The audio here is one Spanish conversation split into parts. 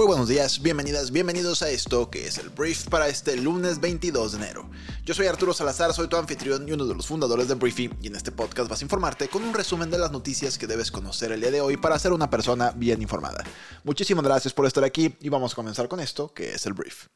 Muy buenos días, bienvenidas, bienvenidos a esto que es el brief para este lunes 22 de enero. Yo soy Arturo Salazar, soy tu anfitrión y uno de los fundadores de Briefy y en este podcast vas a informarte con un resumen de las noticias que debes conocer el día de hoy para ser una persona bien informada. Muchísimas gracias por estar aquí y vamos a comenzar con esto que es el brief.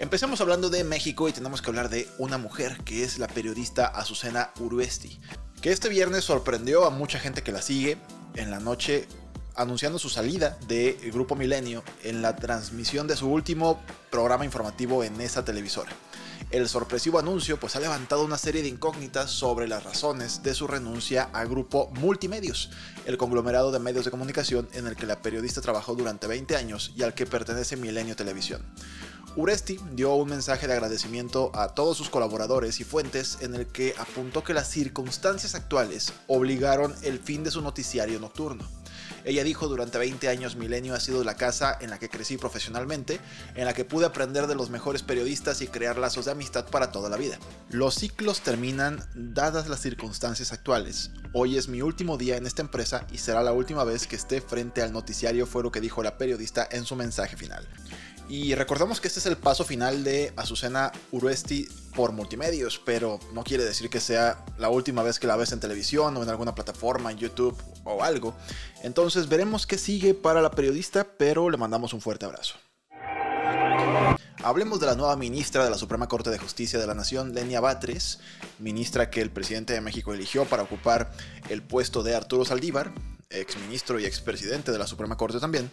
Empecemos hablando de México y tenemos que hablar de una mujer que es la periodista Azucena Uruesti, que este viernes sorprendió a mucha gente que la sigue. En la noche anunciando su salida del Grupo Milenio en la transmisión de su último programa informativo en esa televisora. El sorpresivo anuncio pues ha levantado una serie de incógnitas sobre las razones de su renuncia a Grupo Multimedios, el conglomerado de medios de comunicación en el que la periodista trabajó durante 20 años y al que pertenece Milenio Televisión. Uresti dio un mensaje de agradecimiento a todos sus colaboradores y fuentes en el que apuntó que las circunstancias actuales obligaron el fin de su noticiario nocturno. Ella dijo, durante 20 años Milenio ha sido la casa en la que crecí profesionalmente, en la que pude aprender de los mejores periodistas y crear lazos de amistad para toda la vida. Los ciclos terminan dadas las circunstancias actuales. Hoy es mi último día en esta empresa y será la última vez que esté frente al noticiario, fue lo que dijo la periodista en su mensaje final. Y recordamos que este es el paso final de Azucena Uruesti por multimedios, pero no quiere decir que sea la última vez que la ves en televisión o en alguna plataforma, en YouTube o algo. Entonces veremos qué sigue para la periodista, pero le mandamos un fuerte abrazo. Hablemos de la nueva ministra de la Suprema Corte de Justicia de la Nación, Lenia Batres, ministra que el presidente de México eligió para ocupar el puesto de Arturo Saldívar, exministro y expresidente de la Suprema Corte también,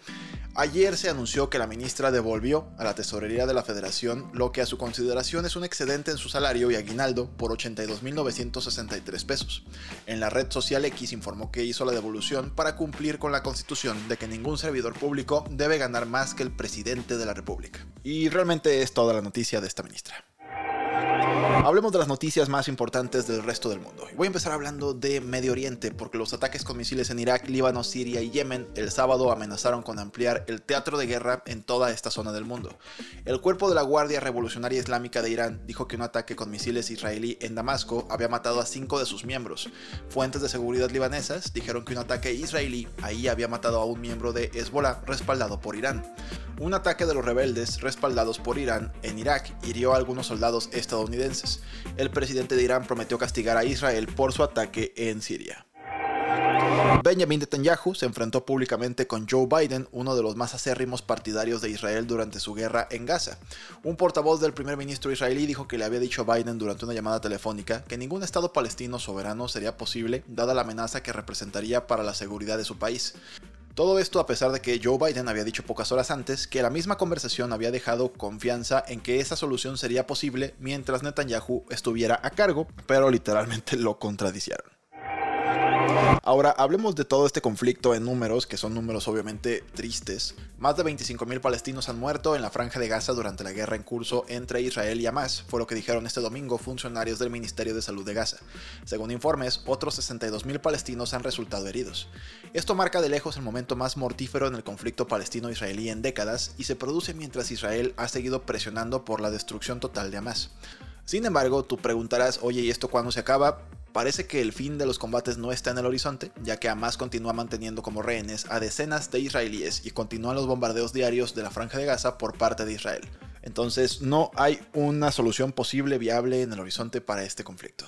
ayer se anunció que la ministra devolvió a la Tesorería de la Federación lo que a su consideración es un excedente en su salario y aguinaldo por 82.963 pesos. En la red social X informó que hizo la devolución para cumplir con la constitución de que ningún servidor público debe ganar más que el presidente de la República. Y realmente es toda la noticia de esta ministra. Hablemos de las noticias más importantes del resto del mundo. Voy a empezar hablando de Medio Oriente, porque los ataques con misiles en Irak, Líbano, Siria y Yemen el sábado amenazaron con ampliar el teatro de guerra en toda esta zona del mundo. El cuerpo de la Guardia Revolucionaria Islámica de Irán dijo que un ataque con misiles israelí en Damasco había matado a cinco de sus miembros. Fuentes de seguridad libanesas dijeron que un ataque israelí ahí había matado a un miembro de Hezbollah respaldado por Irán. Un ataque de los rebeldes respaldados por Irán en Irak hirió a algunos soldados estadounidenses. El presidente de Irán prometió castigar a Israel por su ataque en Siria. Benjamin Netanyahu se enfrentó públicamente con Joe Biden, uno de los más acérrimos partidarios de Israel durante su guerra en Gaza. Un portavoz del primer ministro israelí dijo que le había dicho a Biden durante una llamada telefónica que ningún Estado palestino soberano sería posible dada la amenaza que representaría para la seguridad de su país. Todo esto a pesar de que Joe Biden había dicho pocas horas antes que la misma conversación había dejado confianza en que esa solución sería posible mientras Netanyahu estuviera a cargo, pero literalmente lo contradicieron. Ahora, hablemos de todo este conflicto en números, que son números obviamente tristes. Más de 25.000 palestinos han muerto en la franja de Gaza durante la guerra en curso entre Israel y Hamas, fue lo que dijeron este domingo funcionarios del Ministerio de Salud de Gaza. Según informes, otros 62.000 palestinos han resultado heridos. Esto marca de lejos el momento más mortífero en el conflicto palestino-israelí en décadas y se produce mientras Israel ha seguido presionando por la destrucción total de Hamas. Sin embargo, tú preguntarás, oye, ¿y esto cuándo se acaba? Parece que el fin de los combates no está en el horizonte, ya que Hamas continúa manteniendo como rehenes a decenas de israelíes y continúan los bombardeos diarios de la franja de Gaza por parte de Israel. Entonces no hay una solución posible viable en el horizonte para este conflicto.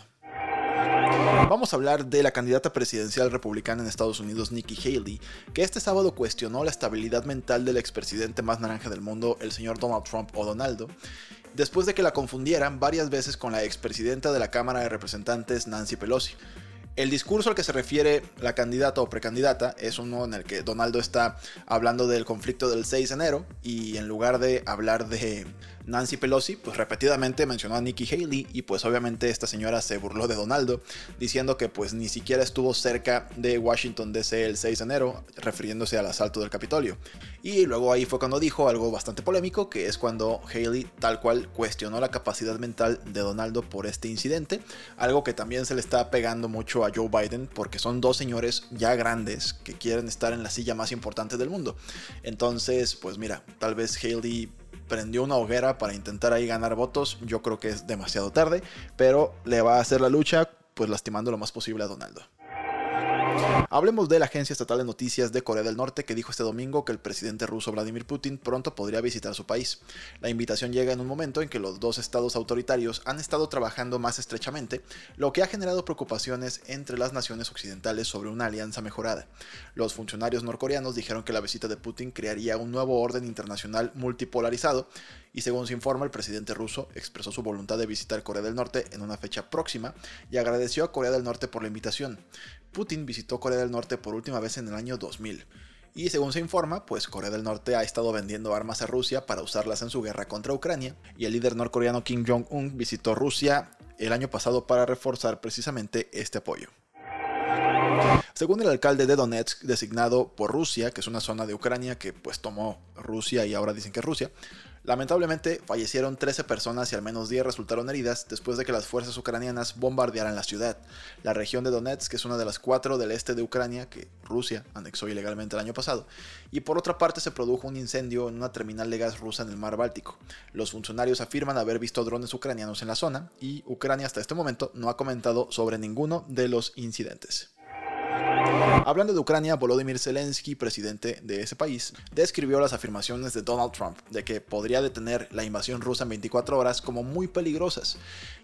Vamos a hablar de la candidata presidencial republicana en Estados Unidos, Nikki Haley, que este sábado cuestionó la estabilidad mental del expresidente más naranja del mundo, el señor Donald Trump o Donaldo, después de que la confundieran varias veces con la expresidenta de la Cámara de Representantes, Nancy Pelosi. El discurso al que se refiere la candidata o precandidata es uno en el que Donaldo está hablando del conflicto del 6 de enero y en lugar de hablar de, Nancy Pelosi, pues repetidamente mencionó a Nikki Haley y pues obviamente esta señora se burló de Donaldo, diciendo que pues ni siquiera estuvo cerca de Washington DC el 6 de enero, refiriéndose al asalto del Capitolio. Y luego ahí fue cuando dijo algo bastante polémico, que es cuando Haley tal cual cuestionó la capacidad mental de Donaldo por este incidente, algo que también se le está pegando a Joe Biden porque son dos señores ya grandes que quieren estar en la silla más importante del mundo. Entonces, pues mira, tal vez Haley prendió una hoguera para intentar ahí ganar votos. Yo creo que es demasiado tarde, pero le va a hacer la lucha, pues lastimando lo más posible a Donaldo. Hablemos de la Agencia Estatal de Noticias de Corea del Norte que dijo este domingo que el presidente ruso Vladimir Putin pronto podría visitar su país. La invitación llega en un momento en que los dos estados autoritarios han estado trabajando más estrechamente, lo que ha generado preocupaciones entre las naciones occidentales sobre una alianza mejorada. Los funcionarios norcoreanos dijeron que la visita de Putin crearía un nuevo orden internacional multipolarizado y según se informa, el presidente ruso expresó su voluntad de visitar Corea del Norte en una fecha próxima y agradeció a Corea del Norte por la invitación. Putin visitó Corea del Norte por última vez en el año 2000. Y según se informa, pues Corea del Norte ha estado vendiendo armas a Rusia para usarlas en su guerra contra Ucrania, y el líder norcoreano Kim Jong-un visitó Rusia el año pasado para reforzar precisamente este apoyo. Según el alcalde de Donetsk, designado por Rusia, que es una zona de Ucrania que pues tomó Rusia y ahora dicen que es Rusia, Lamentablemente fallecieron 13 personas y al menos 10 resultaron heridas después de que las fuerzas ucranianas bombardearan la ciudad. La región de Donetsk es una de las cuatro del este de Ucrania que Rusia anexó ilegalmente el año pasado. Y por otra parte se produjo un incendio en una terminal de gas rusa en el mar Báltico. Los funcionarios afirman haber visto drones ucranianos en la zona y Ucrania hasta este momento no ha comentado sobre ninguno de los incidentes. Hablando de Ucrania, Volodymyr Zelensky, presidente de ese país, describió las afirmaciones de Donald Trump de que podría detener la invasión rusa en 24 horas como muy peligrosas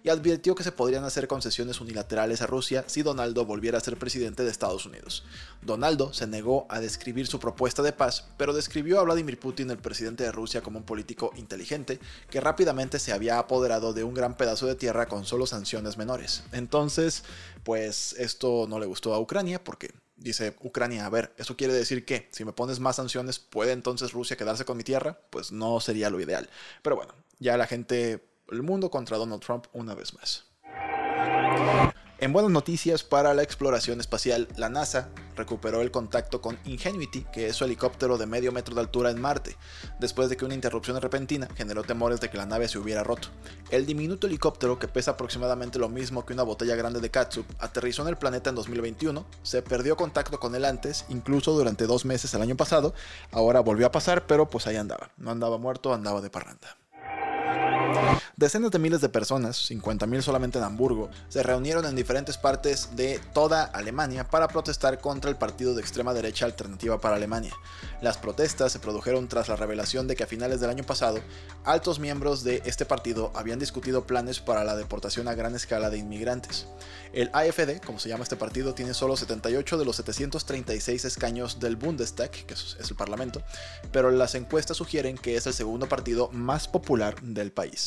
y advirtió que se podrían hacer concesiones unilaterales a Rusia si Donaldo volviera a ser presidente de Estados Unidos. Donaldo se negó a describir su propuesta de paz, pero describió a Vladimir Putin, el presidente de Rusia, como un político inteligente que rápidamente se había apoderado de un gran pedazo de tierra con solo sanciones menores. Entonces, pues esto no le gustó a Ucrania porque dice Ucrania, a ver, ¿eso quiere decir que si me pones más sanciones, ¿puede entonces Rusia quedarse con mi tierra? Pues no sería lo ideal. Pero bueno, ya la gente, el mundo contra Donald Trump una vez más. En buenas noticias para la exploración espacial, la NASA recuperó el contacto con Ingenuity, que es su helicóptero de medio metro de altura en Marte, después de que una interrupción repentina generó temores de que la nave se hubiera roto. El diminuto helicóptero, que pesa aproximadamente lo mismo que una botella grande de catsup, aterrizó en el planeta en 2021, se perdió contacto con él antes, incluso durante dos meses el año pasado, ahora volvió a pasar, pero pues ahí andaba, no andaba muerto, andaba de parranda. Decenas de miles de personas, 50.000 solamente en Hamburgo, se reunieron en diferentes partes de toda Alemania para protestar contra el partido de extrema derecha Alternativa para Alemania. Las protestas se produjeron tras la revelación de que a finales del año pasado, altos miembros de este partido habían discutido planes para la deportación a gran escala de inmigrantes. El AFD, como se llama este partido, tiene solo 78 de los 736 escaños del Bundestag, que es el parlamento, pero las encuestas sugieren que es el segundo partido más popular del país.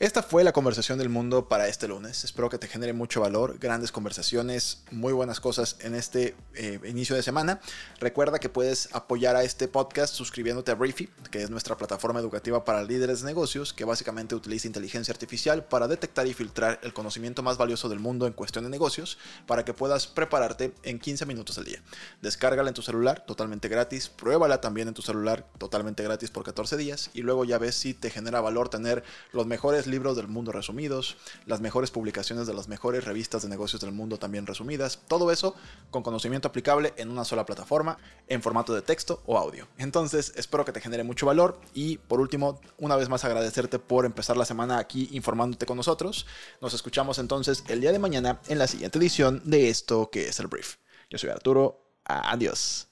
Esta fue la conversación del mundo para este lunes. Espero que te genere mucho valor, grandes conversaciones, muy buenas cosas en este eh, inicio de semana. Recuerda que puedes apoyar a este podcast suscribiéndote a Briefy, que es nuestra plataforma educativa para líderes de negocios, que básicamente utiliza inteligencia artificial para detectar y filtrar el conocimiento más valioso del mundo en cuestión de negocios, para que puedas prepararte en 15 minutos al día. Descárgala en tu celular totalmente gratis, pruébala también en tu celular totalmente gratis por 14 días y luego ya ves si te genera valor tener los mejores libros del mundo resumidos, las mejores publicaciones de las mejores revistas de negocios del mundo también resumidas, todo eso con conocimiento aplicable en una sola plataforma, en formato de texto o audio. Entonces, espero que te genere mucho valor y por último, una vez más agradecerte por empezar la semana aquí informándote con nosotros. Nos escuchamos entonces el día de mañana en la siguiente edición de esto que es el brief. Yo soy Arturo, adiós.